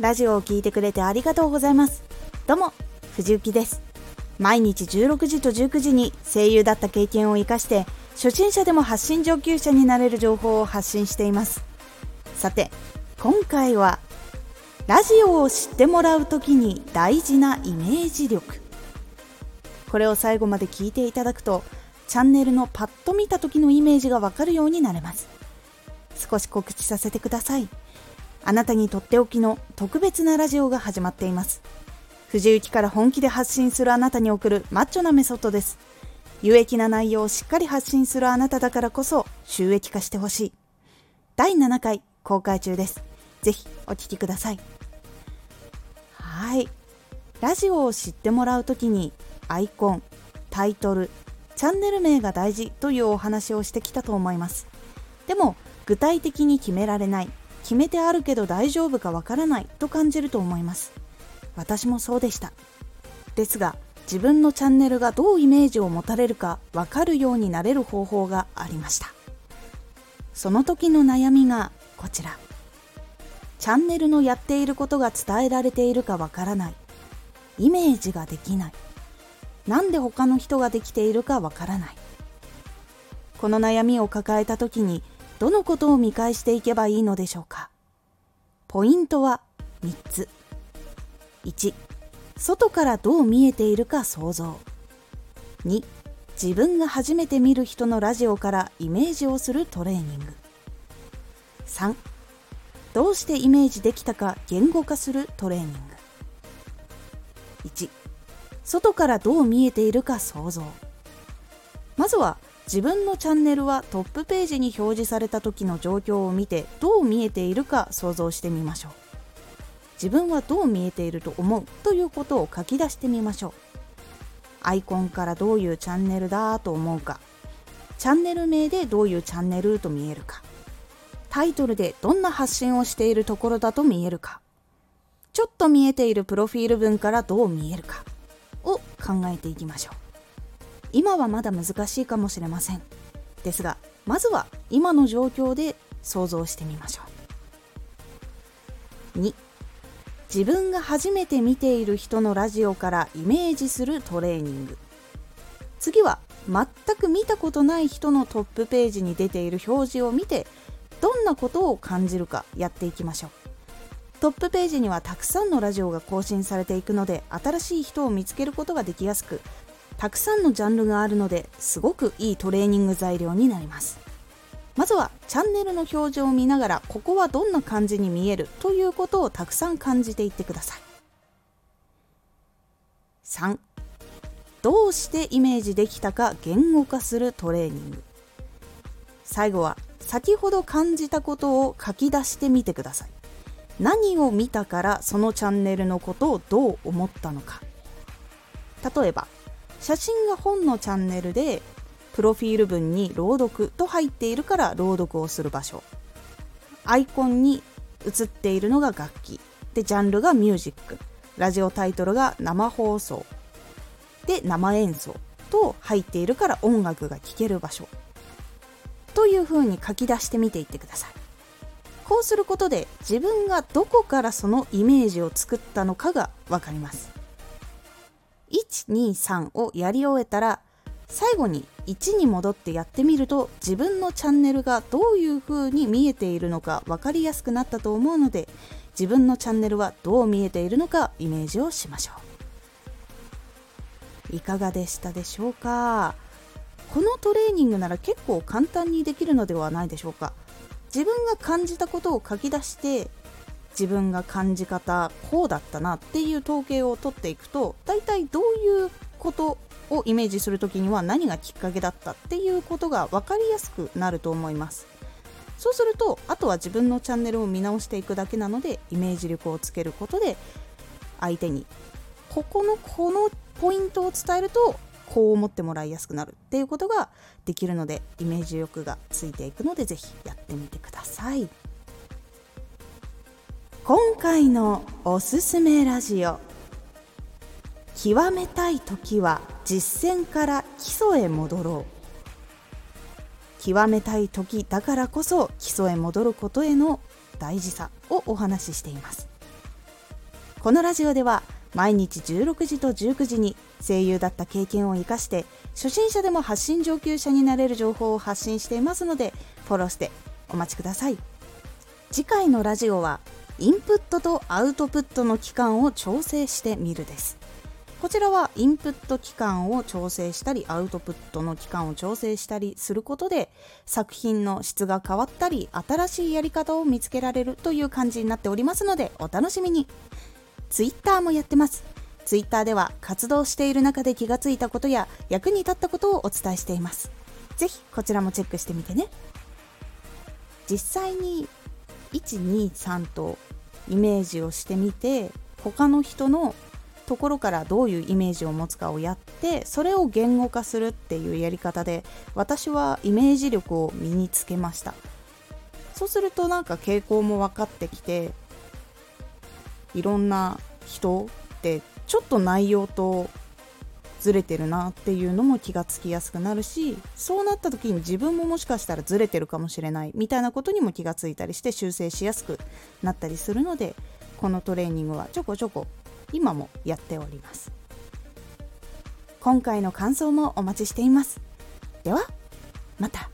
ラジオを聴いてくれてありがとうございます。どうも藤幸です。毎日16時と19時に声優だった経験を生かして初心者でも発信上級者になれる情報を発信しています。さて今回はラジオを知ってもらう時に大事なイメージ力。これを最後まで聞いていただくとチャンネルのパッと見た時のイメージがわかるようになれます。少し告知させてください。あなたにとっておきの特別なラジオが始まっています。藤雪から本気で発信するあなたに送るマッチョなメソッドです。有益な内容をしっかり発信するあなただからこそ収益化してほしい。第7回公開中です。ぜひお聴きください。はい。ラジオを知ってもらうときにアイコンタイトルチャンネル名が大事というお話をしてきたと思います。でも具体的に決められない。決めてあるけど大丈夫かわからないと感じると思います。私もそうでした。ですが自分のチャンネルがどうイメージを持たれるかわかるようになれる方法がありました。その時の悩みがこちら。チャンネルのやっていることが伝えられているかわからない。イメージができない。なんで他の人ができているかわからない。この悩みを抱えた時にどのことを見返していけばいいのでしょうか？ポイントは3つ。1外からどう見えているか想像。2自分が初めて見る人のラジオからイメージをするトレーニング。3どうしてイメージできたか言語化するトレーニング。1外からどう見えているか想像。まずは自分のチャンネルはトップページに表示された時の状況を見てどう見えているか想像してみましょう。自分はどう見えていると思うということを書き出してみましょう。アイコンからどういうチャンネルだと思うか。チャンネル名でどういうチャンネルと見えるか。タイトルでどんな発信をしているところだと見えるか。ちょっと見えているプロフィール文からどう見えるかを考えていきましょう。今はまだ難しいかもしれません。ですがまずは今の状況で想像してみましょう。2自分が初めて見ている人のラジオからイメージするトレーニング。次は全く見たことない人のトップページに出ている表示を見てどんなことを感じるかやっていきましょう。トップページにはたくさんのラジオが更新されていくので新しい人を見つけることができやすくたくさんのジャンルがあるのですごくいいトレーニング材料になります。まずはチャンネルの表示を見ながらここはどんな感じに見えるということをたくさん感じていってください。3どうしてイメージできたか言語化するトレーニング。最後は先ほど感じたことを書き出してみてください。何を見たからそのチャンネルのことをどう思ったのか。例えば写真が本のチャンネルでプロフィール文に朗読と入っているから朗読をする場所。アイコンに映っているのが楽器。でジャンルがミュージック。ラジオタイトルが生放送。で生演奏。と入っているから音楽が聴ける場所。というふうに書き出してみていってください。こうすることで自分がどこからそのイメージを作ったのかが分かります。123をやり終えたら最後に1に戻ってやってみると自分のチャンネルがどういう風に見えているのか分かりやすくなったと思うので自分のチャンネルはどう見えているのかイメージをしましょう。いかがでしたでしょうか？このトレーニングなら結構簡単にできるのではないでしょうか？自分が感じたことを書き出して自分が感じ方こうだったなっていう統計を取っていくと大体どういうことをイメージする時には何がきっかけだったっていうことが分かりやすくなると思いますそうするとあとは自分のチャンネルを見直していくだけなのでイメージ力をつけることで相手にここのこのポイントを伝えるとこう思ってもらいやすくなるっていうことができるのでイメージ力がついていくのでぜひやってみてください。今回のおすすめラジオ。極めたい時は実践から基礎へ戻ろう。極めたい時だからこそ基礎へ戻ることへの大事さをお話ししています。このラジオでは毎日16時と19時に声優だった経験を生かして初心者でも発信上級者になれる情報を発信していますのでフォローしてお待ちください。次回のラジオはインプットとアウトプットの期間を調整してみるです。こちらはインプット期間を調整したりアウトプットの期間を調整したりすることで作品の質が変わったり新しいやり方を見つけられるという感じになっておりますのでお楽しみに。Twitter もやってます。Twitter では活動している中で気がついたことや役に立ったことをお伝えしています。ぜひこちらもチェックしてみてね。実際に123とイメージをしてみて他の人のところからどういうイメージを持つかをやってそれを言語化するっていうやり方で私はイメージ力を身につけました。そうするとなんか傾向も分かってきていろんな人ってちょっと内容とずれてるなっていうのも気がつきやすくなるしそうなった時に自分ももしかしたらずれてるかもしれないみたいなことにも気がついたりして修正しやすくなったりするのでこのトレーニングはちょこちょこ今もやっております。今回の感想もお待ちしています。ではまた。